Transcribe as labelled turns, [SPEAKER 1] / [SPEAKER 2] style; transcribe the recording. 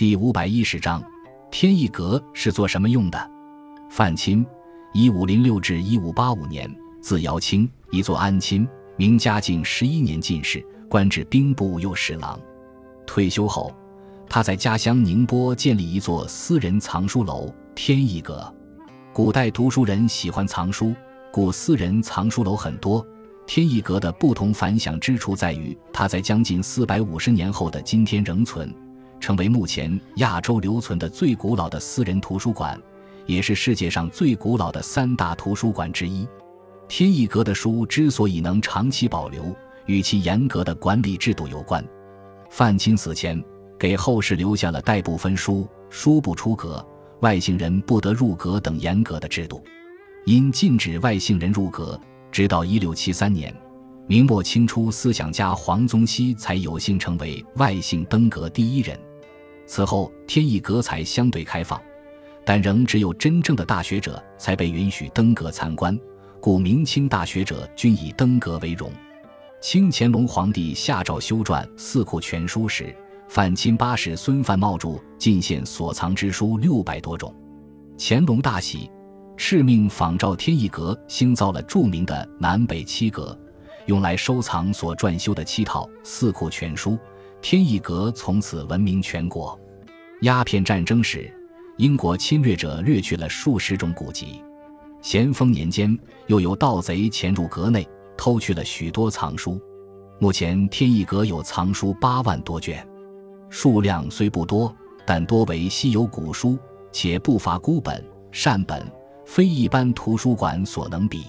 [SPEAKER 1] 第五百一十章，天意阁是做什么用的？范钦，一五零六至一五八五年，字尧卿，一作安亲，明嘉靖十一年进士，官至兵部右侍郎。退休后，他在家乡宁波建立一座私人藏书楼——天意阁。古代读书人喜欢藏书，故私人藏书楼很多。天意阁的不同凡响之处在于，它在将近四百五十年后的今天仍存，成为目前亚洲留存的最古老的私人图书馆，也是世界上最古老的三大图书馆之一。天意阁的书之所以能长期保留，与其严格的管理制度有关。范钦死前给后世留下了代不分书、书不出阁、外姓人不得入阁等严格的制度，因禁止外姓人入阁。直到一六七三年，明末清初思想家黄宗羲才有幸成为外姓登阁第一人。此后，天意阁才相对开放，但仍只有真正的大学者才被允许登阁参观，故明清大学者均以登阁为荣。清乾隆皇帝下诏修撰《四库全书》时，范钦八世孙范茂著进献所藏之书六百多种，乾隆大喜。敕命仿照天意阁兴造了著名的南北七阁，用来收藏所撰修的七套四库全书。天意阁从此闻名全国。鸦片战争时，英国侵略者掠去了数十种古籍。咸丰年间，又有盗贼潜入阁内，偷去了许多藏书。目前，天意阁有藏书八万多卷，数量虽不多，但多为稀有古书，且不乏孤本善本。非一般图书馆所能比。